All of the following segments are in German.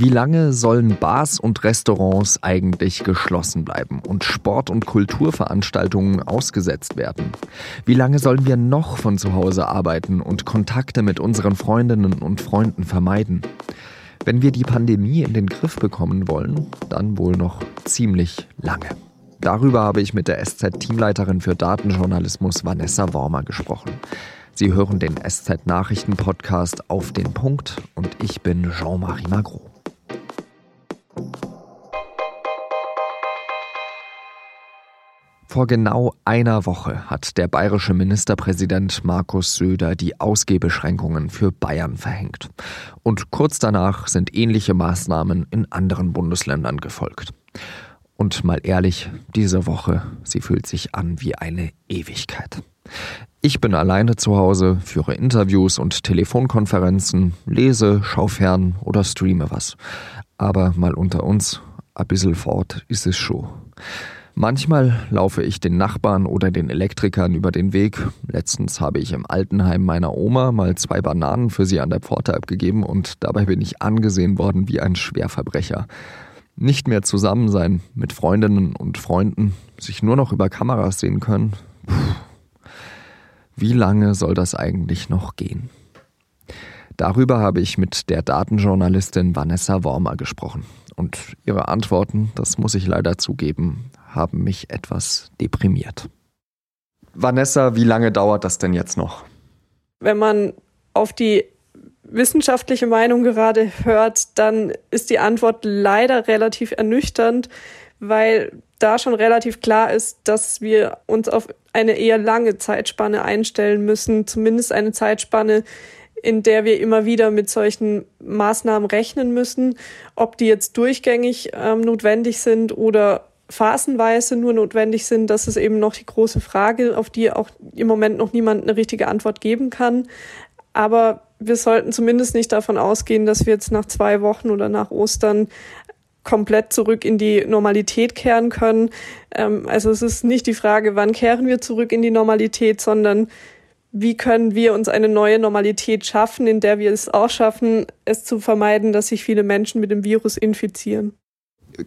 Wie lange sollen Bars und Restaurants eigentlich geschlossen bleiben und Sport- und Kulturveranstaltungen ausgesetzt werden? Wie lange sollen wir noch von zu Hause arbeiten und Kontakte mit unseren Freundinnen und Freunden vermeiden? Wenn wir die Pandemie in den Griff bekommen wollen, dann wohl noch ziemlich lange. Darüber habe ich mit der SZ-Teamleiterin für Datenjournalismus Vanessa Wormer gesprochen. Sie hören den SZ-Nachrichten-Podcast auf den Punkt und ich bin Jean-Marie Magro. Vor genau einer Woche hat der bayerische Ministerpräsident Markus Söder die Ausgehbeschränkungen für Bayern verhängt. Und kurz danach sind ähnliche Maßnahmen in anderen Bundesländern gefolgt. Und mal ehrlich, diese Woche, sie fühlt sich an wie eine Ewigkeit. Ich bin alleine zu Hause, führe Interviews und Telefonkonferenzen, lese, schau fern oder streame was. Aber mal unter uns, ein bisschen fort ist es schon. Manchmal laufe ich den Nachbarn oder den Elektrikern über den Weg. Letztens habe ich im Altenheim meiner Oma mal zwei Bananen für sie an der Pforte abgegeben und dabei bin ich angesehen worden wie ein Schwerverbrecher. Nicht mehr zusammen sein mit Freundinnen und Freunden, sich nur noch über Kameras sehen können. Puh. Wie lange soll das eigentlich noch gehen? Darüber habe ich mit der Datenjournalistin Vanessa Wormer gesprochen. Und ihre Antworten, das muss ich leider zugeben, haben mich etwas deprimiert. Vanessa, wie lange dauert das denn jetzt noch? Wenn man auf die wissenschaftliche Meinung gerade hört, dann ist die Antwort leider relativ ernüchternd, weil da schon relativ klar ist, dass wir uns auf eine eher lange Zeitspanne einstellen müssen, zumindest eine Zeitspanne, in der wir immer wieder mit solchen Maßnahmen rechnen müssen. Ob die jetzt durchgängig ähm, notwendig sind oder phasenweise nur notwendig sind, das ist eben noch die große Frage, auf die auch im Moment noch niemand eine richtige Antwort geben kann. Aber wir sollten zumindest nicht davon ausgehen, dass wir jetzt nach zwei Wochen oder nach Ostern komplett zurück in die Normalität kehren können. Ähm, also es ist nicht die Frage, wann kehren wir zurück in die Normalität, sondern wie können wir uns eine neue Normalität schaffen, in der wir es auch schaffen, es zu vermeiden, dass sich viele Menschen mit dem Virus infizieren.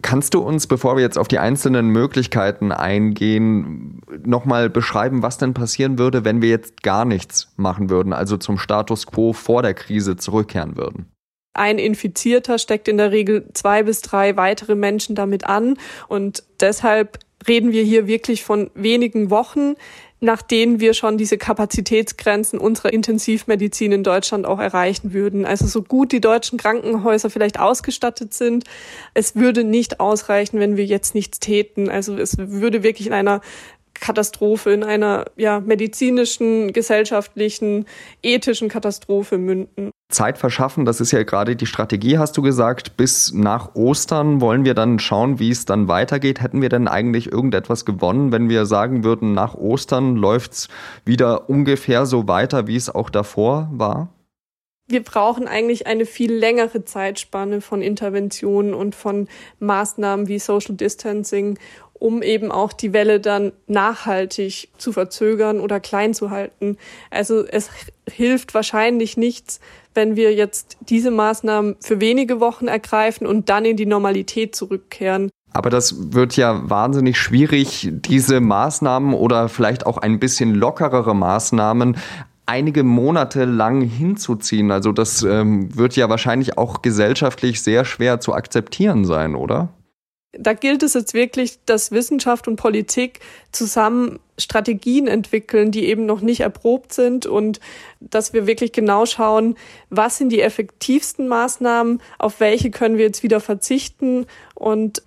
Kannst du uns, bevor wir jetzt auf die einzelnen Möglichkeiten eingehen, nochmal beschreiben, was denn passieren würde, wenn wir jetzt gar nichts machen würden, also zum Status quo vor der Krise zurückkehren würden? Ein Infizierter steckt in der Regel zwei bis drei weitere Menschen damit an und deshalb reden wir hier wirklich von wenigen Wochen, nach denen wir schon diese Kapazitätsgrenzen unserer Intensivmedizin in Deutschland auch erreichen würden. Also so gut die deutschen Krankenhäuser vielleicht ausgestattet sind, es würde nicht ausreichen, wenn wir jetzt nichts täten. Also es würde wirklich in einer Katastrophe, in einer ja, medizinischen, gesellschaftlichen, ethischen Katastrophe münden. Zeit verschaffen, das ist ja gerade die Strategie, hast du gesagt. Bis nach Ostern wollen wir dann schauen, wie es dann weitergeht. Hätten wir denn eigentlich irgendetwas gewonnen, wenn wir sagen würden, nach Ostern läuft es wieder ungefähr so weiter, wie es auch davor war? wir brauchen eigentlich eine viel längere Zeitspanne von Interventionen und von Maßnahmen wie Social Distancing, um eben auch die Welle dann nachhaltig zu verzögern oder klein zu halten. Also es hilft wahrscheinlich nichts, wenn wir jetzt diese Maßnahmen für wenige Wochen ergreifen und dann in die Normalität zurückkehren. Aber das wird ja wahnsinnig schwierig, diese Maßnahmen oder vielleicht auch ein bisschen lockerere Maßnahmen einige Monate lang hinzuziehen. Also das ähm, wird ja wahrscheinlich auch gesellschaftlich sehr schwer zu akzeptieren sein, oder? Da gilt es jetzt wirklich, dass Wissenschaft und Politik zusammen Strategien entwickeln, die eben noch nicht erprobt sind und dass wir wirklich genau schauen, was sind die effektivsten Maßnahmen, auf welche können wir jetzt wieder verzichten und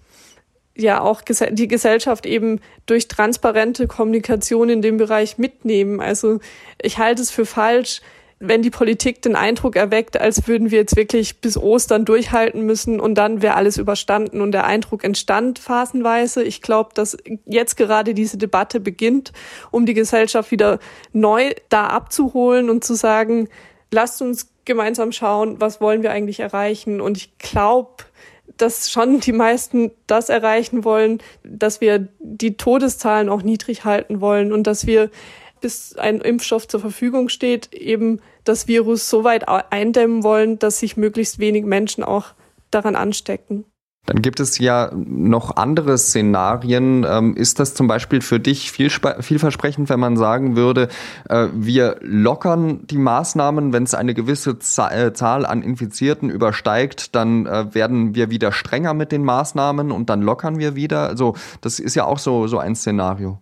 ja auch die Gesellschaft eben durch transparente Kommunikation in dem Bereich mitnehmen. Also ich halte es für falsch, wenn die Politik den Eindruck erweckt, als würden wir jetzt wirklich bis Ostern durchhalten müssen und dann wäre alles überstanden und der Eindruck entstand phasenweise. Ich glaube, dass jetzt gerade diese Debatte beginnt, um die Gesellschaft wieder neu da abzuholen und zu sagen, lasst uns gemeinsam schauen, was wollen wir eigentlich erreichen. Und ich glaube, dass schon die meisten das erreichen wollen, dass wir die Todeszahlen auch niedrig halten wollen und dass wir, bis ein Impfstoff zur Verfügung steht, eben das Virus so weit eindämmen wollen, dass sich möglichst wenig Menschen auch daran anstecken. Dann gibt es ja noch andere Szenarien. Ähm, ist das zum Beispiel für dich viel, vielversprechend, wenn man sagen würde, äh, wir lockern die Maßnahmen, wenn es eine gewisse äh, Zahl an Infizierten übersteigt, dann äh, werden wir wieder strenger mit den Maßnahmen und dann lockern wir wieder? Also das ist ja auch so, so ein Szenario.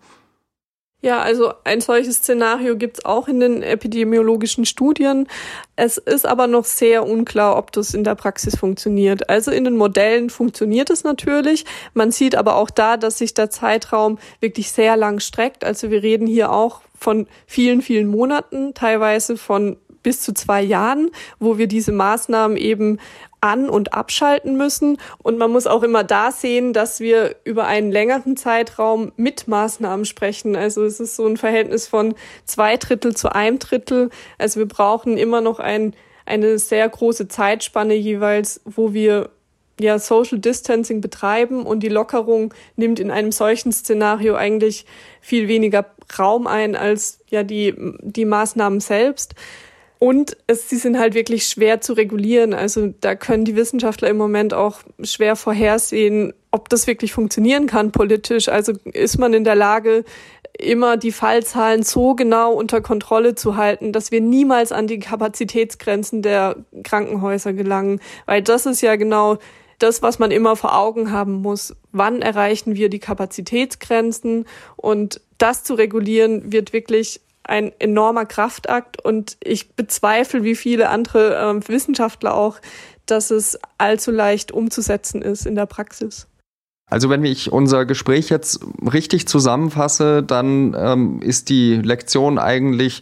Ja, also ein solches Szenario gibt es auch in den epidemiologischen Studien. Es ist aber noch sehr unklar, ob das in der Praxis funktioniert. Also in den Modellen funktioniert es natürlich. Man sieht aber auch da, dass sich der Zeitraum wirklich sehr lang streckt. Also wir reden hier auch von vielen, vielen Monaten, teilweise von bis zu zwei Jahren, wo wir diese Maßnahmen eben an- und abschalten müssen. Und man muss auch immer da sehen, dass wir über einen längeren Zeitraum mit Maßnahmen sprechen. Also es ist so ein Verhältnis von zwei Drittel zu einem Drittel. Also wir brauchen immer noch ein, eine sehr große Zeitspanne jeweils, wo wir ja Social Distancing betreiben und die Lockerung nimmt in einem solchen Szenario eigentlich viel weniger Raum ein als ja die, die Maßnahmen selbst. Und es, sie sind halt wirklich schwer zu regulieren. Also da können die Wissenschaftler im Moment auch schwer vorhersehen, ob das wirklich funktionieren kann politisch. Also ist man in der Lage, immer die Fallzahlen so genau unter Kontrolle zu halten, dass wir niemals an die Kapazitätsgrenzen der Krankenhäuser gelangen. Weil das ist ja genau das, was man immer vor Augen haben muss. Wann erreichen wir die Kapazitätsgrenzen? Und das zu regulieren wird wirklich ein enormer Kraftakt und ich bezweifle, wie viele andere äh, Wissenschaftler auch, dass es allzu leicht umzusetzen ist in der Praxis. Also wenn ich unser Gespräch jetzt richtig zusammenfasse, dann ähm, ist die Lektion eigentlich,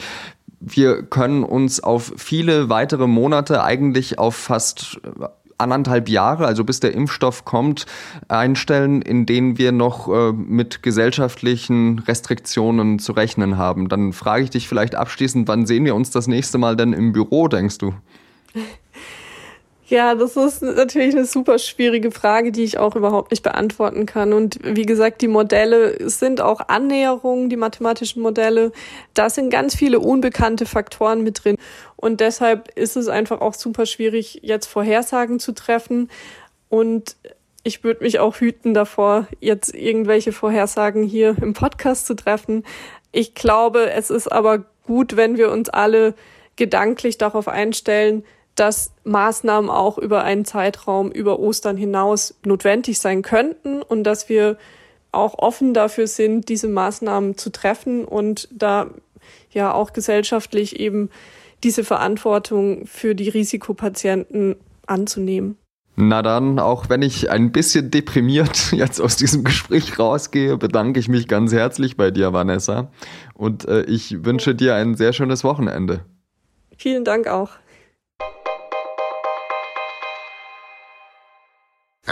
wir können uns auf viele weitere Monate, eigentlich auf fast anderthalb Jahre, also bis der Impfstoff kommt, einstellen, in denen wir noch äh, mit gesellschaftlichen Restriktionen zu rechnen haben. Dann frage ich dich vielleicht abschließend, wann sehen wir uns das nächste Mal denn im Büro, denkst du? Ja, das ist natürlich eine super schwierige Frage, die ich auch überhaupt nicht beantworten kann. Und wie gesagt, die Modelle sind auch Annäherungen, die mathematischen Modelle. Da sind ganz viele unbekannte Faktoren mit drin. Und deshalb ist es einfach auch super schwierig, jetzt Vorhersagen zu treffen. Und ich würde mich auch hüten davor, jetzt irgendwelche Vorhersagen hier im Podcast zu treffen. Ich glaube, es ist aber gut, wenn wir uns alle gedanklich darauf einstellen, dass Maßnahmen auch über einen Zeitraum über Ostern hinaus notwendig sein könnten und dass wir auch offen dafür sind, diese Maßnahmen zu treffen und da ja auch gesellschaftlich eben diese Verantwortung für die Risikopatienten anzunehmen. Na dann, auch wenn ich ein bisschen deprimiert jetzt aus diesem Gespräch rausgehe, bedanke ich mich ganz herzlich bei dir, Vanessa. Und äh, ich wünsche dir ein sehr schönes Wochenende. Vielen Dank auch.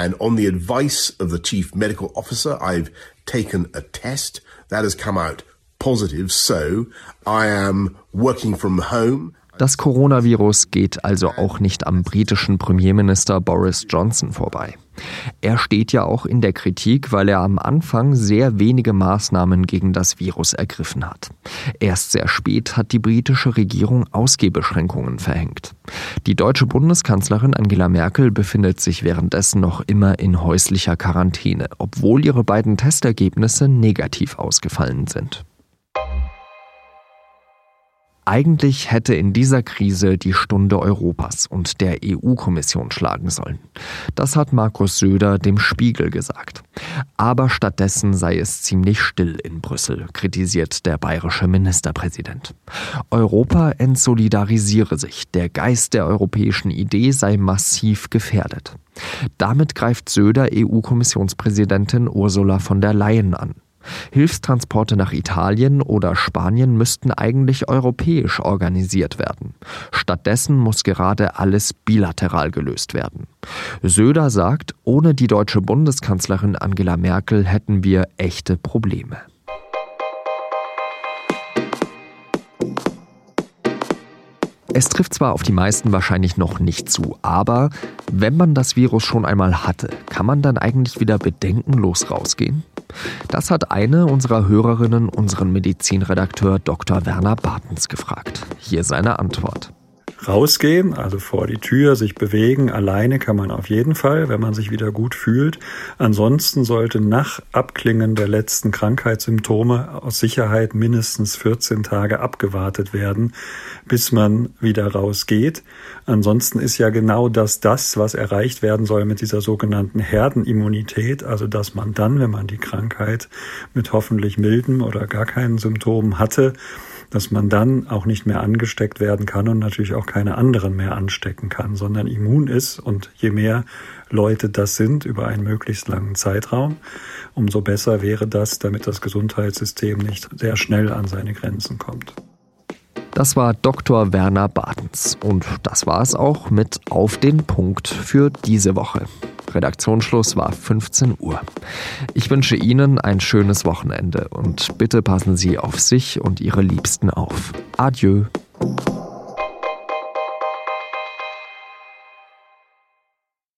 And on the advice of the chief medical officer, I've taken a test that has come out positive. So I am working from home. Das Coronavirus geht also auch nicht am britischen Premierminister Boris Johnson vorbei. Er steht ja auch in der Kritik, weil er am Anfang sehr wenige Maßnahmen gegen das Virus ergriffen hat. Erst sehr spät hat die britische Regierung Ausgehbeschränkungen verhängt. Die deutsche Bundeskanzlerin Angela Merkel befindet sich währenddessen noch immer in häuslicher Quarantäne, obwohl ihre beiden Testergebnisse negativ ausgefallen sind. Eigentlich hätte in dieser Krise die Stunde Europas und der EU-Kommission schlagen sollen. Das hat Markus Söder dem Spiegel gesagt. Aber stattdessen sei es ziemlich still in Brüssel, kritisiert der bayerische Ministerpräsident. Europa entsolidarisiere sich, der Geist der europäischen Idee sei massiv gefährdet. Damit greift Söder EU-Kommissionspräsidentin Ursula von der Leyen an. Hilfstransporte nach Italien oder Spanien müssten eigentlich europäisch organisiert werden. Stattdessen muss gerade alles bilateral gelöst werden. Söder sagt, ohne die deutsche Bundeskanzlerin Angela Merkel hätten wir echte Probleme. Es trifft zwar auf die meisten wahrscheinlich noch nicht zu, aber wenn man das Virus schon einmal hatte, kann man dann eigentlich wieder bedenkenlos rausgehen? Das hat eine unserer Hörerinnen unseren Medizinredakteur Dr. Werner Bartens gefragt. Hier seine Antwort. Rausgehen, also vor die Tür, sich bewegen. Alleine kann man auf jeden Fall, wenn man sich wieder gut fühlt. Ansonsten sollte nach Abklingen der letzten Krankheitssymptome aus Sicherheit mindestens 14 Tage abgewartet werden, bis man wieder rausgeht. Ansonsten ist ja genau das das, was erreicht werden soll mit dieser sogenannten Herdenimmunität, also dass man dann, wenn man die Krankheit mit hoffentlich milden oder gar keinen Symptomen hatte, dass man dann auch nicht mehr angesteckt werden kann und natürlich auch keine anderen mehr anstecken kann, sondern immun ist. Und je mehr Leute das sind über einen möglichst langen Zeitraum, umso besser wäre das, damit das Gesundheitssystem nicht sehr schnell an seine Grenzen kommt. Das war Dr. Werner Badens. Und das war es auch mit Auf den Punkt für diese Woche. Redaktionsschluss war 15 Uhr. Ich wünsche Ihnen ein schönes Wochenende und bitte passen Sie auf sich und Ihre Liebsten auf. Adieu.